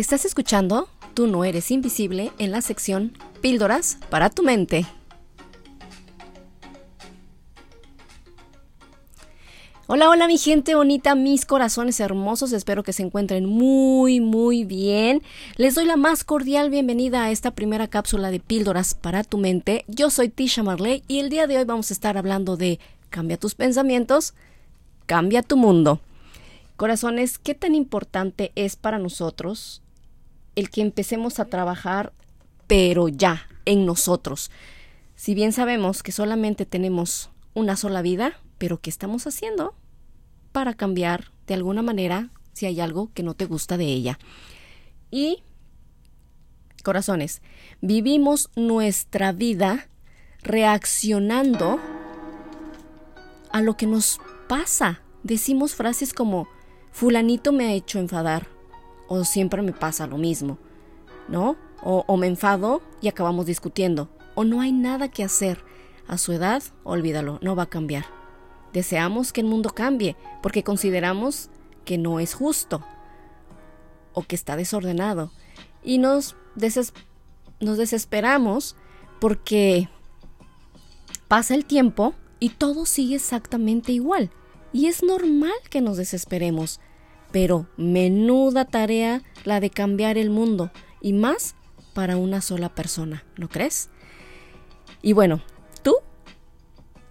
Estás escuchando Tú no eres invisible en la sección Píldoras para tu mente. Hola, hola mi gente bonita, mis corazones hermosos, espero que se encuentren muy, muy bien. Les doy la más cordial bienvenida a esta primera cápsula de píldoras para tu mente. Yo soy Tisha Marley y el día de hoy vamos a estar hablando de cambia tus pensamientos, cambia tu mundo. Corazones, ¿qué tan importante es para nosotros el que empecemos a trabajar, pero ya, en nosotros? Si bien sabemos que solamente tenemos una sola vida, pero ¿qué estamos haciendo para cambiar de alguna manera si hay algo que no te gusta de ella? Y, corazones, vivimos nuestra vida reaccionando a lo que nos pasa. Decimos frases como, fulanito me ha hecho enfadar, o siempre me pasa lo mismo, ¿no? O, me enfado y acabamos discutiendo, o no hay nada que hacer. A su edad, olvídalo, no va a cambiar. Deseamos que el mundo cambie porque consideramos que no es justo o que está desordenado. Y nos desesperamos porque pasa el tiempo y todo sigue exactamente igual. Y es normal que nos desesperemos. Pero menuda tarea la de cambiar el mundo. Y más para una sola persona, ¿no crees? Y bueno,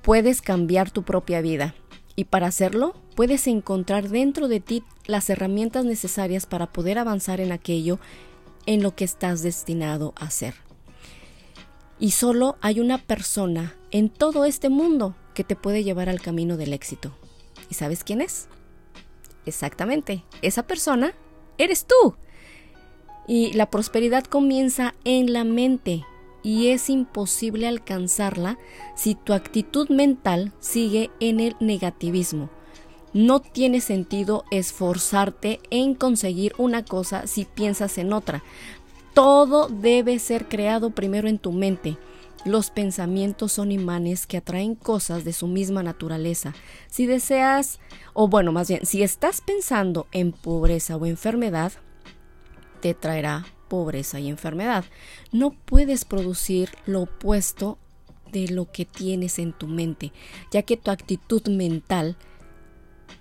puedes cambiar tu propia vida y para hacerlo puedes encontrar dentro de ti las herramientas necesarias para poder avanzar en aquello en lo que estás destinado a ser. Y solo hay una persona en todo este mundo que te puede llevar al camino del éxito. ¿Y sabes quién es? Exactamente, esa persona eres tú. Y la prosperidad comienza en la mente y es imposible alcanzarla si tu actitud mental sigue en el negativismo. No tiene sentido esforzarte en conseguir una cosa si piensas en otra. Todo debe ser creado primero en tu mente. Los pensamientos son imanes que atraen cosas de su misma naturaleza. Si deseas, o bueno, más bien, si estás pensando en pobreza o enfermedad, te traerá pobreza y enfermedad. No puedes producir lo opuesto de lo que tienes en tu mente, ya que tu actitud mental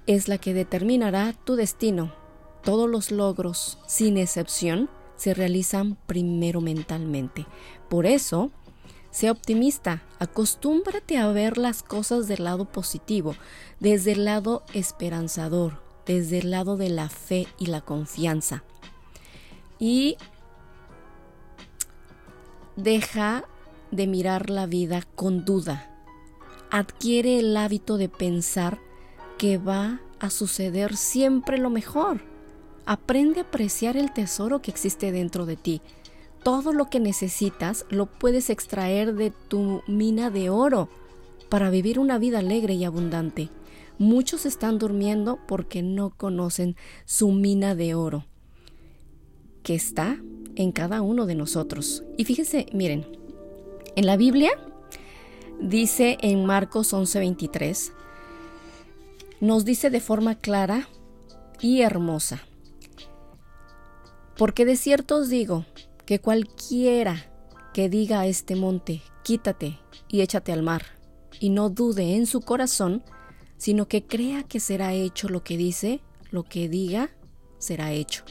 es la que determinará tu destino. Todos los logros, sin excepción, se realizan primero mentalmente. Por eso, sea optimista, acostúmbrate a ver las cosas del lado positivo, desde el lado esperanzador, desde el lado de la fe y la confianza. Y Deja de mirar la vida con duda. Adquiere el hábito de pensar que va a suceder siempre lo mejor. Aprende a apreciar el tesoro que existe dentro de ti. Todo lo que necesitas lo puedes extraer de tu mina de oro para vivir una vida alegre y abundante. Muchos están durmiendo porque no conocen su mina de oro, que está en cada uno de nosotros. Y fíjense, miren, en la Biblia dice en Marcos 11:23, nos dice de forma clara y hermosa, porque de cierto os digo que cualquiera que diga a este monte, quítate y échate al mar, y no dude en su corazón, sino que crea que será hecho lo que dice, lo que diga, será hecho.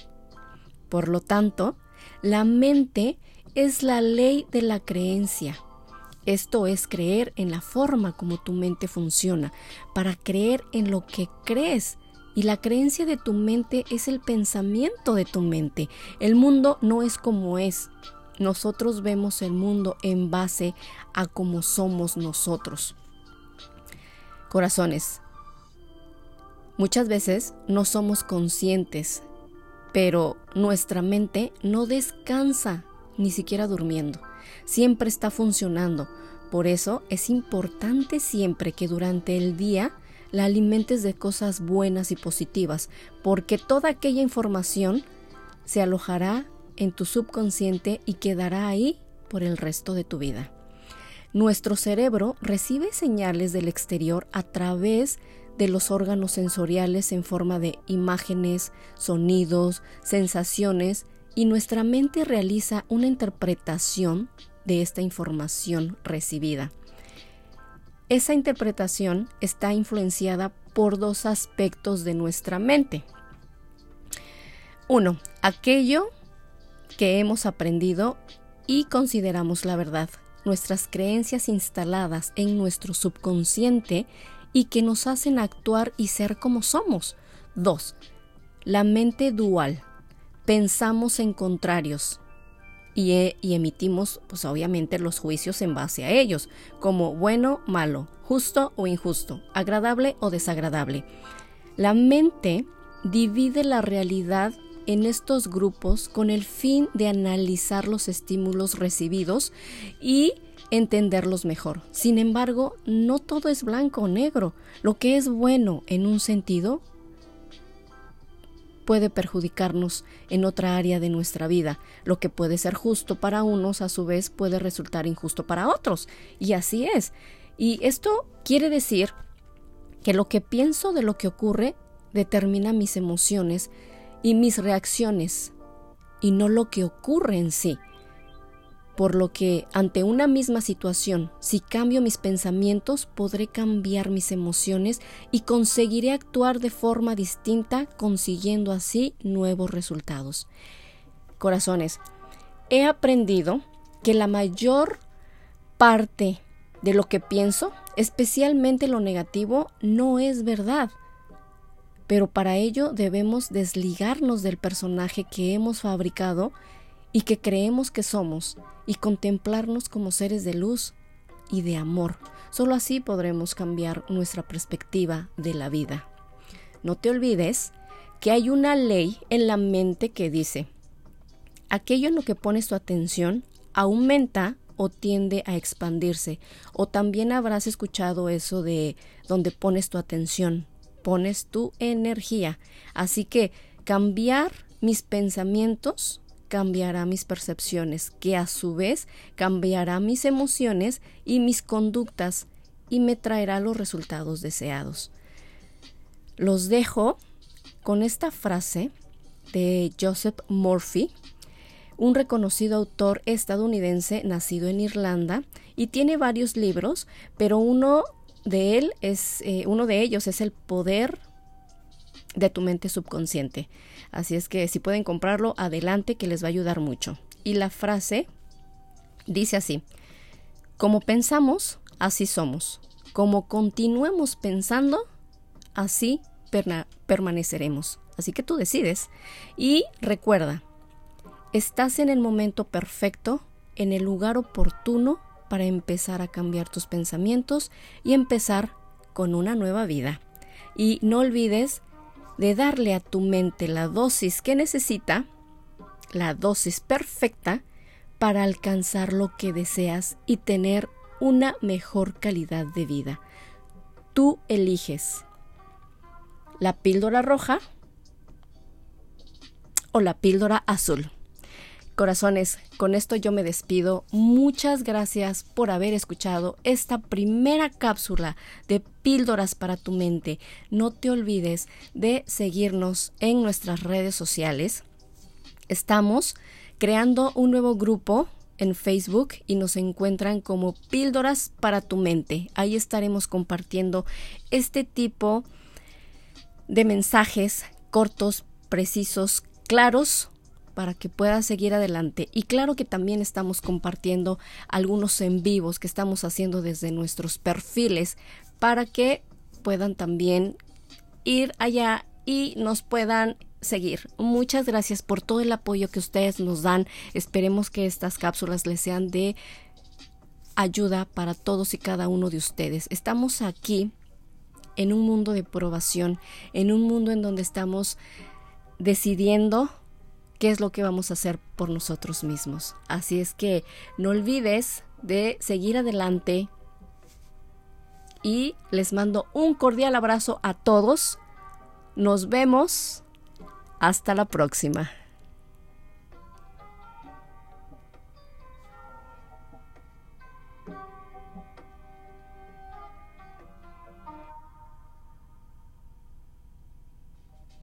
Por lo tanto, la mente es la ley de la creencia. Esto es creer en la forma como tu mente funciona, para creer en lo que crees. Y la creencia de tu mente es el pensamiento de tu mente. El mundo no es como es. Nosotros vemos el mundo en base a cómo somos nosotros. Corazones, muchas veces no somos conscientes pero nuestra mente no descansa ni siquiera durmiendo. Siempre está funcionando. Por eso es importante siempre que durante el día la alimentes de cosas buenas y positivas, porque toda aquella información se alojará en tu subconsciente y quedará ahí por el resto de tu vida. Nuestro cerebro recibe señales del exterior a través de los órganos sensoriales en forma de imágenes, sonidos, sensaciones y nuestra mente realiza una interpretación de esta información recibida. Esa interpretación está influenciada por dos aspectos de nuestra mente. Uno, aquello que hemos aprendido y consideramos la verdad, nuestras creencias instaladas en nuestro subconsciente y que nos hacen actuar y ser como somos. Dos, la mente dual. Pensamos en contrarios y, e, y, emitimos, pues obviamente, los juicios en base a ellos, como bueno, malo, justo o injusto, agradable o desagradable. La mente divide la realidad en estos grupos con el fin de analizar los estímulos recibidos y entenderlos mejor. Sin embargo, no todo es blanco o negro. Lo que es bueno en un sentido puede perjudicarnos en otra área de nuestra vida. Lo que puede ser justo para unos, a su vez, puede resultar injusto para otros. Y así es. Y esto quiere decir que lo que pienso de lo que ocurre determina mis emociones y mis reacciones y no lo que ocurre en sí. Por lo que ante una misma situación, si cambio mis pensamientos, podré cambiar mis emociones y conseguiré actuar de forma distinta, consiguiendo así nuevos resultados. Corazones, he aprendido que la mayor parte de lo que pienso, especialmente lo negativo, no es verdad pero para ello debemos desligarnos del personaje que hemos fabricado y que creemos que somos y contemplarnos como seres de luz y de amor. Solo así podremos cambiar nuestra perspectiva de la vida. No te olvides que hay una ley en la mente que dice, aquello en lo que pones tu atención aumenta o tiende a expandirse. O también habrás escuchado eso de donde pones tu atención, pones tu energía. Así que cambiar mis pensamientos cambiará mis percepciones, que a su vez cambiará mis emociones y mis conductas y me traerá los resultados deseados. Los dejo con esta frase de Joseph Murphy, un reconocido autor estadounidense nacido en Irlanda y tiene varios libros, pero uno de él es, eh, uno de ellos es el poder de tu mente subconsciente. Así es que si pueden comprarlo, adelante que les va a ayudar mucho. Y la frase dice así, como pensamos, así somos. Como continuemos pensando, así permaneceremos. Así que tú decides. Y recuerda, estás en el momento perfecto, en el lugar oportuno para empezar a cambiar tus pensamientos y empezar con una nueva vida. Y no olvides de darle a tu mente la dosis que necesita, la dosis perfecta, para alcanzar lo que deseas y tener una mejor calidad de vida. Tú eliges la píldora roja o la píldora azul. Corazones, con esto yo me despido. Muchas gracias por haber escuchado esta primera cápsula de píldoras para tu mente. No te olvides de seguirnos en nuestras redes sociales. Estamos creando un nuevo grupo en Facebook y nos encuentran como Píldoras para tu mente. Ahí estaremos compartiendo este tipo de mensajes cortos, precisos, claros para que puedas seguir adelante. Y claro que también estamos compartiendo algunos en vivos que estamos haciendo desde nuestros perfiles para que puedan también ir allá y nos puedan seguir. Muchas gracias por todo el apoyo que ustedes nos dan. Esperemos que estas cápsulas les sean de ayuda para todos y cada uno de ustedes. Estamos aquí en un mundo de probación, en un mundo en donde estamos decidiendo qué es lo que vamos a hacer por nosotros mismos. Así es que no olvides de seguir adelante y les mando un cordial abrazo a todos. Nos vemos. Hasta la próxima.